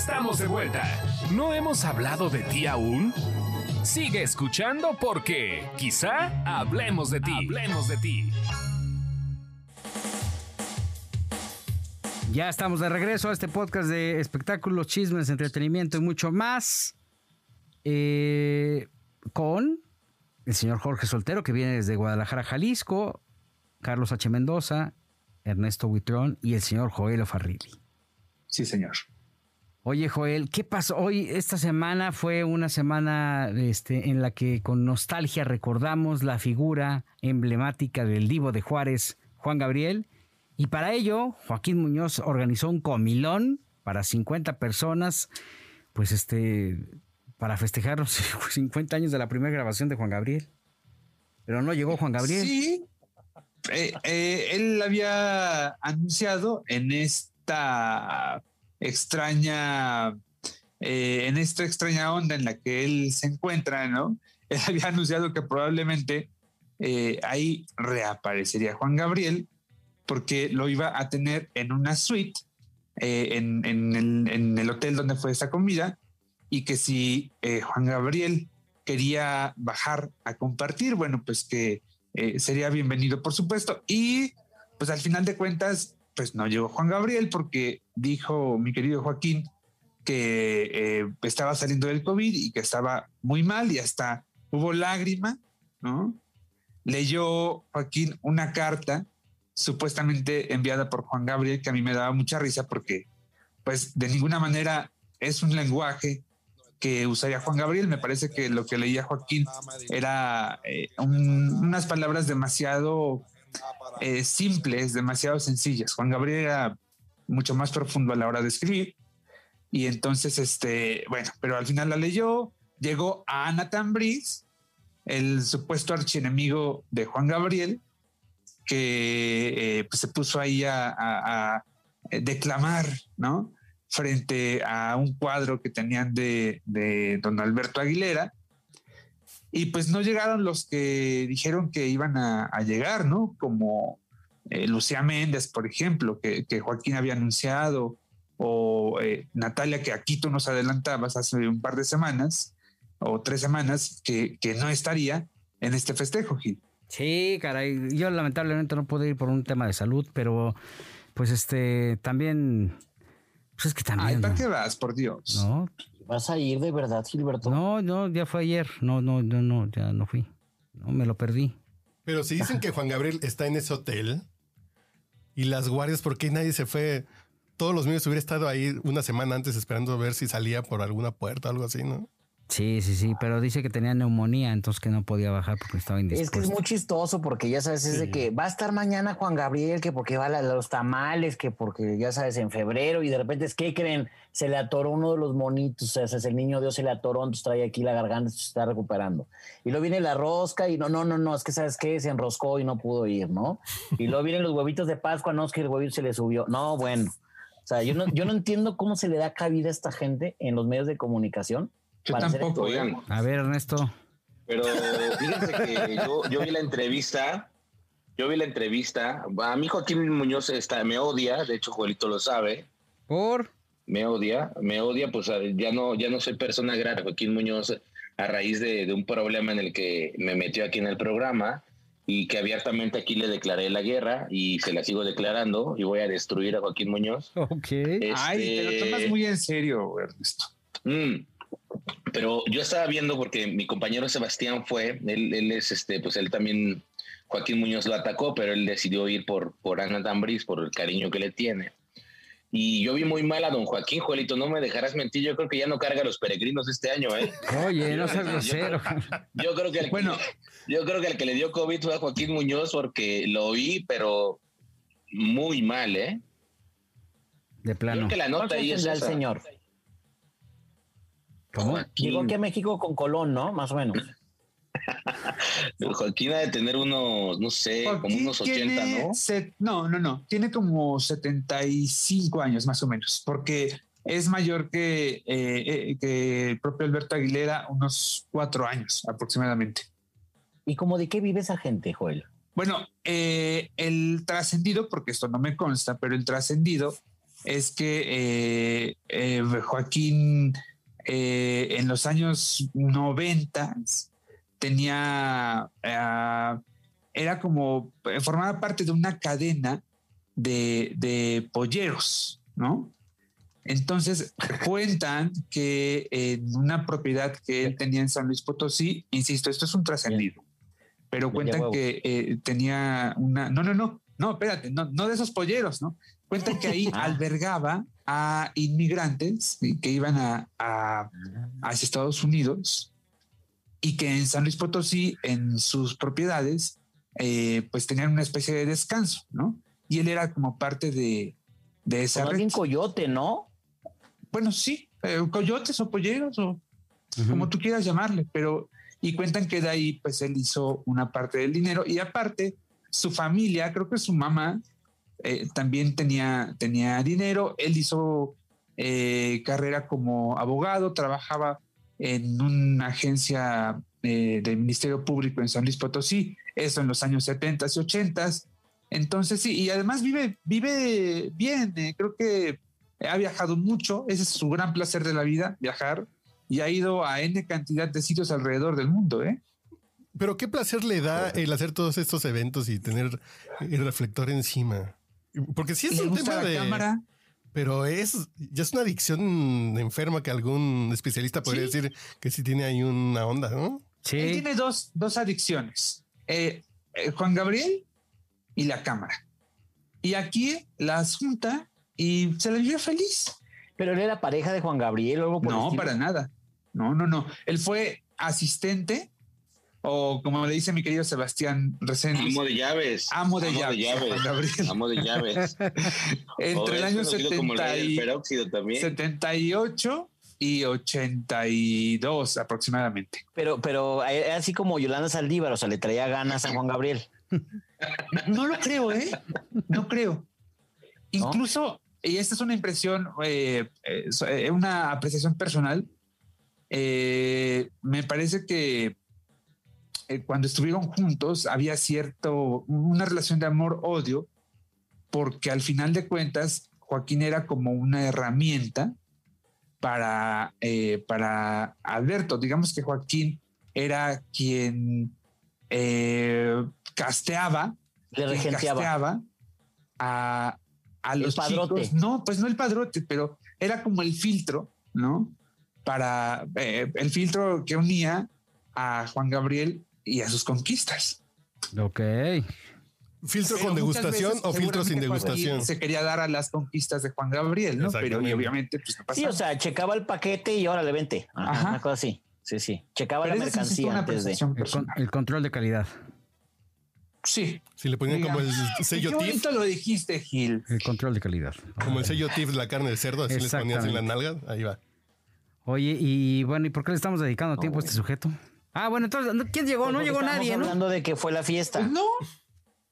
Estamos de vuelta. ¿No hemos hablado de ti aún? Sigue escuchando porque quizá hablemos de ti. Hablemos de ti. Ya estamos de regreso a este podcast de espectáculos, chismes, entretenimiento y mucho más. Eh, con el señor Jorge Soltero, que viene desde Guadalajara, Jalisco, Carlos H. Mendoza, Ernesto Huitrón y el señor Joel Farrilli. Sí, señor. Oye, Joel, ¿qué pasó? Hoy, esta semana fue una semana este, en la que con nostalgia recordamos la figura emblemática del divo de Juárez, Juan Gabriel. Y para ello, Joaquín Muñoz organizó un comilón para 50 personas, pues este, para festejar los 50 años de la primera grabación de Juan Gabriel. Pero no llegó Juan Gabriel. Sí. Eh, eh, él había anunciado en esta extraña, eh, en esta extraña onda en la que él se encuentra, ¿no? Él había anunciado que probablemente ahí reaparecería Juan Gabriel porque lo iba a tener en una suite en, el, en, el, hotel donde fue esa comida y que si Juan Gabriel quería bajar a compartir, bueno, pues que eh, sería bienvenido, por supuesto. Y pues al final de cuentas, pues no llegó Juan Gabriel porque dijo mi querido Joaquín que eh, estaba saliendo del COVID y que estaba muy mal y hasta hubo lágrima, ¿no? Leyó Joaquín una carta supuestamente enviada por Juan Gabriel que a mí me daba mucha risa porque pues de ninguna manera es un lenguaje que usaría Juan Gabriel. Me parece que lo que leía Joaquín era eh, unas palabras demasiado eh, simples, demasiado sencillas. Juan Gabriel era mucho más profundo a la hora de escribir. Y entonces, este, bueno, pero al final la leyó, llegó a Ana Tambriz, el supuesto archienemigo de Juan Gabriel, que eh, pues se puso ahí a, a declamar, ¿no? frente a un cuadro que tenían de, don Alberto Aguilera. Y pues no llegaron los que dijeron que iban a, llegar, ¿no? Como eh, Lucía Méndez, por ejemplo, que, Joaquín había anunciado, o eh, Natalia, que aquí tú nos adelantabas hace un par de semanas, o tres semanas, que, que no estaría en este festejo, Gil. Sí, caray, yo lamentablemente no pude ir por un tema de salud, pero pues este también pues es que también. Ay, ¿para qué vas, por Dios? No. ¿Vas a ir de verdad, Gilberto? No, no, ya fue ayer. No, no, no, no, ya no fui. No, me lo perdí. Pero si dicen que Juan Gabriel está en ese hotel y las guardias, ¿por qué nadie se fue? Todos los medios hubieran estado ahí una semana antes esperando a ver si salía por alguna puerta o algo así, ¿no? Sí, sí, sí, pero dice que tenía neumonía, entonces que no podía bajar porque estaba indispuesto. Es que es muy chistoso porque ya sabes, es de que va a estar mañana Juan Gabriel, que porque va a los tamales, que porque ya sabes, en febrero, y de repente es que creen, se le atoró uno de los monitos, o sea, es el niño Dios se le atoró, entonces trae aquí la garganta, se está recuperando. Y luego viene la rosca y no, no, no, no, es que sabes qué, se enroscó y no pudo ir, ¿no? Y luego vienen los huevitos de Pascua, no, es que el huevito se le subió. No, bueno. O sea, yo no, yo no entiendo cómo se le da cabida a esta gente en los medios de comunicación yo tampoco, A ver, Ernesto. Pero fíjense que yo, vi la entrevista, yo vi la entrevista. A mí Joaquín Muñoz está, me odia, de hecho Juelito lo sabe. ¿Por? Me odia, me odia, pues ya no, ya no soy persona grata, Joaquín Muñoz, a raíz de, un problema en el que me metió aquí en el programa y que abiertamente aquí le declaré la guerra y se la sigo declarando y voy a destruir a Joaquín Muñoz. Ok. Ay, te lo tomas muy en serio, Ernesto. Mm, pero yo estaba viendo porque mi compañero Sebastián fue, él, es este, pues él también, Joaquín Muñoz lo atacó, pero él decidió ir por, por Ana Tambris, por el cariño que le tiene. Y yo vi muy mal a don Joaquín, Juelito, no me dejarás mentir, yo creo que ya no carga a los peregrinos este año, ¿eh? Oye, no seas grosero. Yo, creo que el, bueno, yo creo que el que le dio COVID fue a Joaquín Muñoz porque lo vi, pero muy mal, ¿eh? De plano. Creo que la nota ahí es el señor. ¿Cómo? Llegó aquí a México con Colón, ¿no? Más o menos. Joaquín ha de tener unos, no sé, como unos 80, ¿no? no, no, no. Tiene como 75 años más o menos, porque es mayor que, eh, eh, el propio Alberto Aguilera, unos cuatro años aproximadamente. ¿Y cómo de qué vive esa gente, Joel? Bueno, eh, el trascendido, porque esto no me consta, pero el trascendido es que eh, eh, Joaquín eh, en los años 90 tenía, ah, era como, formaba parte de una cadena de, de polleros, ¿no? Entonces cuentan que en una propiedad que él tenía en San Luis Potosí, insisto, esto es un trascendido, pero cuentan que eh, tenía una, no, no, no, no, espérate, no, no de esos polleros, ¿no? Cuentan que ahí Ah. albergaba a inmigrantes que iban a, a, hacia Estados Unidos y que en San Luis Potosí, en sus propiedades, eh, pues tenían una especie de descanso, ¿no? Y él era como parte de, de esa Como red. alguien coyote, ¿no? Bueno, sí, eh, coyotes o polleros o como tú quieras llamarle, pero y cuentan que de ahí pues él hizo una parte del dinero y aparte su familia, creo que su mamá eh, también tenía, tenía dinero, él hizo eh, carrera como abogado, trabajaba en una agencia eh, del Ministerio Público en San Luis Potosí, eso en los años 70 y 80. Entonces sí, y además vive, vive bien, eh, creo que ha viajado mucho, ese es su gran placer de la vida, viajar, y ha ido a N cantidad de sitios alrededor del mundo, ¿eh? Pero qué placer le da el hacer todos estos eventos y tener el reflector encima. Porque sí es Le un gusta tema la de. cámara. Pero es ya es una adicción enferma que algún especialista podría Sí. decir que sí tiene ahí una onda, ¿no? Él Sí. tiene dos, dos adicciones, eh, eh, Juan Gabriel y la cámara. Y aquí las junta y se la vive feliz. Pero él era pareja de Juan Gabriel o algo por el No, estilo. para nada. No, no, no. Él fue asistente o como le dice mi querido Sebastián Reséndiz, Amo de llaves. amo de llaves. Juan Gabriel. Amo de llaves. Entre el año Conocido como el 70 rey del y- peróxido también. 78 y 82 aproximadamente. Pero, pero era así como Yolanda Saldívar, o sea, le traía ganas a Juan Gabriel. No lo creo, ¿eh? No creo. Incluso, y esta es una impresión, eh, eh, eh, una apreciación personal, eh, me parece que eh, cuando estuvieron juntos había cierto, una relación de amor-odio, porque al final de cuentas Joaquín era como una herramienta para, eh, para Alberto. Digamos que Joaquín era quien eh, casteaba Le regenteaba. casteaba a, a los padrote. chicos. No, pues no el padrote, pero era como el filtro, ¿no? Para eh, el filtro que unía a Juan Gabriel y a sus conquistas. Ok. ¿Filtro Pero con degustación veces, o filtro sin degustación? Se quería dar a las conquistas de Juan Gabriel, ¿no? Pero y obviamente, pues no Sí, o sea, checaba el paquete y ahora le vente. Ajá, Ajá. Una cosa así. Sí, sí. Checaba Pero la mercancía una antes de. El, con- personal. el control de calidad. Sí. Si le ponían como el sello TIF, bonito lo dijiste, Gil. El control de calidad. como el sello TIF de la carne de cerdo, así les ponías en la nalga, ahí va. Oye, y bueno, ¿y por qué le estamos dedicando tiempo a este sujeto? Ah, bueno, entonces. ¿quién llegó? Pues no llegó nadie, ¿no? hablando de que fue la fiesta. Pues no.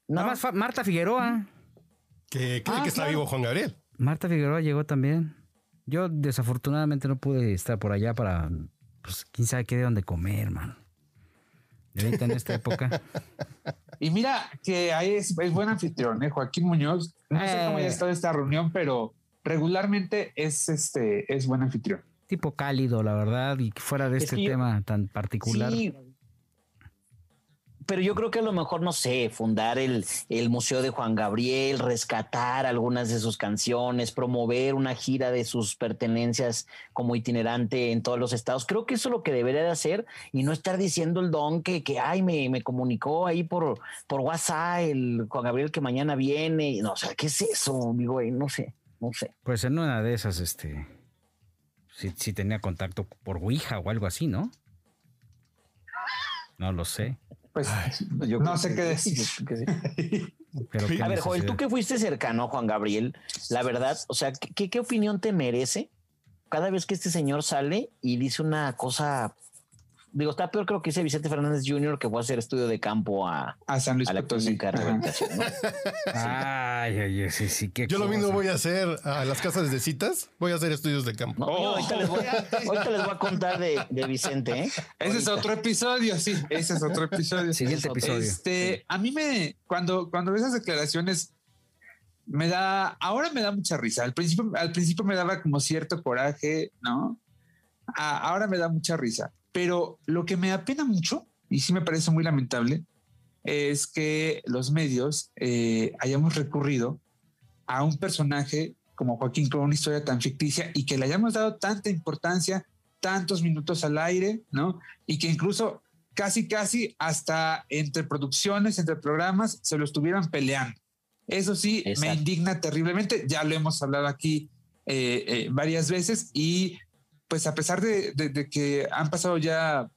Nada No. más Marta Figueroa. Que cree Ah, que está claro. vivo Juan Gabriel. Marta Figueroa llegó también. Yo desafortunadamente no pude estar por allá para, pues, quién sabe qué de dónde comer, man. Y ahorita en esta época. Y mira que ahí es, es buen anfitrión, ¿eh? Joaquín Muñoz. No sé cómo Eh. haya estado esta reunión, pero regularmente es este es buen anfitrión. Tipo cálido, la verdad, y fuera de Es este yo- tema tan particular. Sí. Pero yo creo que a lo mejor, no sé, fundar el, el Museo de Juan Gabriel, rescatar algunas de sus canciones, promover una gira de sus pertenencias como itinerante en todos los estados. Creo que eso es lo que debería de hacer y no estar diciendo el don que, que ay, me, me comunicó ahí por, por WhatsApp el Juan Gabriel que mañana viene. No, o sea, ¿qué es eso? Digo, no sé, no sé. Pues en una de esas, este. Si, si tenía contacto por Ouija o algo así, ¿no? No lo sé. Pues Yo no sé qué decir. yo creo que sí. Pero qué A ver, Joel, tú que fuiste cercano a Juan Gabriel, la verdad, o sea, ¿qué, qué opinión te merece cada vez que este señor sale y dice una cosa? Digo, está peor creo que dice Vicente Fernández Jr. que fue a hacer estudio de campo a, A San Luis a la Potosí. clínica de Ajá. rehabilitación. ¿no? Ay, ay, ay, sí, sí, qué Yo lo mismo cosa. voy a hacer a las casas de citas, voy a hacer estudios de campo. No, yo ahorita, les voy a, ahorita les voy a contar de, de Vicente. ¿eh? Ese es otro episodio, sí. Ese es otro episodio. Siguiente episodio. Este, a mí me, cuando, cuando veo esas declaraciones, me da, ahora me da mucha risa. Al principio, al principio me daba como cierto coraje, ¿no? ahora me da mucha risa. Pero lo que me apena mucho, y sí me parece muy lamentable, es que los medios eh, hayamos recurrido a un personaje como Joaquín con una historia tan ficticia y que le hayamos dado tanta importancia, tantos minutos al aire, ¿no? Y que incluso casi, casi hasta entre producciones, entre programas, se lo estuvieran peleando. Eso sí, me indigna terriblemente. Ya lo hemos hablado aquí eh, eh, varias veces y pues a pesar de, que han pasado ya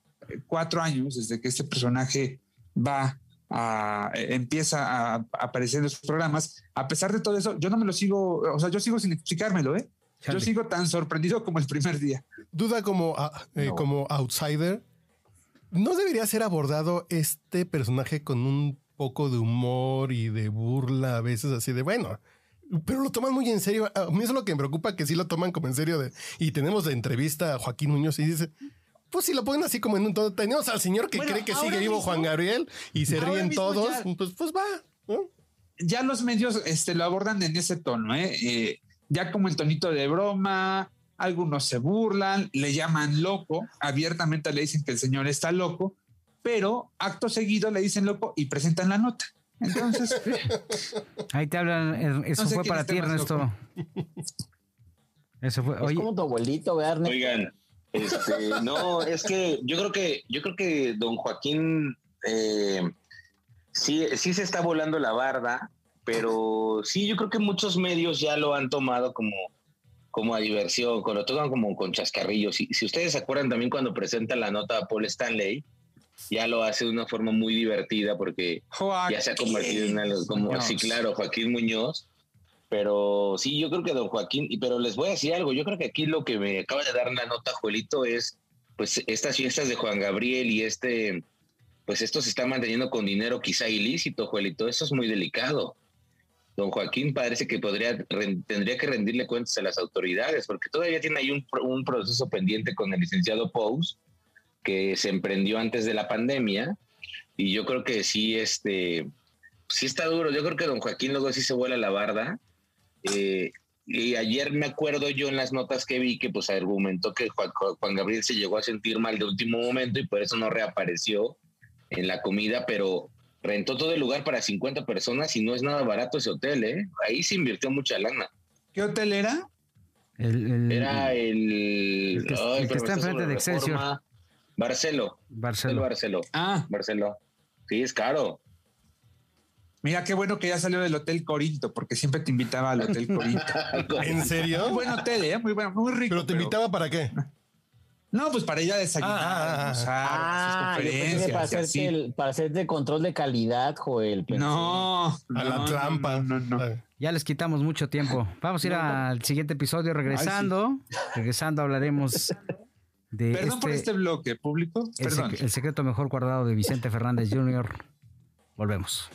cuatro años desde que este personaje va a, empieza a, aparecer en los programas, a pesar de todo eso, yo no me lo sigo, o sea, yo sigo sin explicármelo, ¿eh? Yo sigo tan sorprendido como el primer día. Duda como, eh, como outsider, ¿no debería ser abordado este personaje con un poco de humor y de burla a veces así de, bueno, pero lo toman muy en serio. A mí es lo que me preocupa, que sí lo toman como en serio. De, y tenemos de entrevista a Joaquín Muñoz y dice, pues si lo ponen así como en un todo. Tenemos al señor que cree que sigue vivo Juan Gabriel y se ríen todos. pues, pues va. Ya los medios este, lo abordan en ese tono, ¿eh? ¿eh? ya como en tonito de broma. Algunos se burlan, le llaman loco, abiertamente le dicen que el señor está loco, pero acto seguido le dicen loco y presentan la nota. Entonces. Ahí te hablan. Er, eso fue para ti, Ernesto. Eso fue. Es como tu abuelito, ¿verdad, Oigan, este, no, es que yo creo que, yo creo que don Joaquín eh, sí, sí se está volando la barda, pero sí, yo creo que muchos medios ya lo han tomado como, como a diversión, lo toman como con chascarrillos. Si, si ustedes se acuerdan también cuando presenta la nota a Paul Stanley, ya lo hace de una forma muy divertida porque ya se ha convertido en algo como, sí, claro, Joaquín Muñoz. Pero sí, yo creo que don Joaquín, y pero les voy a decir algo, yo creo que aquí lo que me acaba de dar la nota, Juelito, es pues estas fiestas de Juan Gabriel y este, pues esto se está manteniendo con dinero quizá ilícito, Juelito, eso es muy delicado. Don Joaquín parece que podría, tendría que rendirle cuentas a las autoridades, porque todavía tiene ahí un, un proceso pendiente con el licenciado Pous, que se emprendió antes de la pandemia y yo creo que sí, este, sí está duro. Yo creo que don Joaquín luego sí se vuela la barda. Eh, y ayer me acuerdo yo en las notas que vi que pues argumentó que Juan, Gabriel se llegó a sentir mal de último momento y por eso no reapareció en la comida, pero rentó todo el lugar para 50 personas y no es nada barato ese hotel, ¿eh? Ahí se invirtió mucha lana. ¿Qué hotel era? era el... que, está enfrente de Excelsior. Barcelo. Barcelo. Barcelo. Ah. Barcelo. Sí, es caro. Mira qué bueno que ya salió del Hotel Corinto, porque siempre te invitaba al Hotel Corinto. ¿En serio? Muy buen hotel, ¿eh? Muy bueno, muy rico. ¿Pero te invitaba para qué? No, pues para ir a desayunar, ah, ah, conferencias. Para, hacerte control de calidad, Joel. No, a la trampa. No, no, Ya les quitamos mucho tiempo. Vamos a ir al siguiente episodio regresando. Regresando hablaremos Perdón por este, este bloque público. El, el secreto mejor guardado de Vicente Fernández Jr. Volvemos.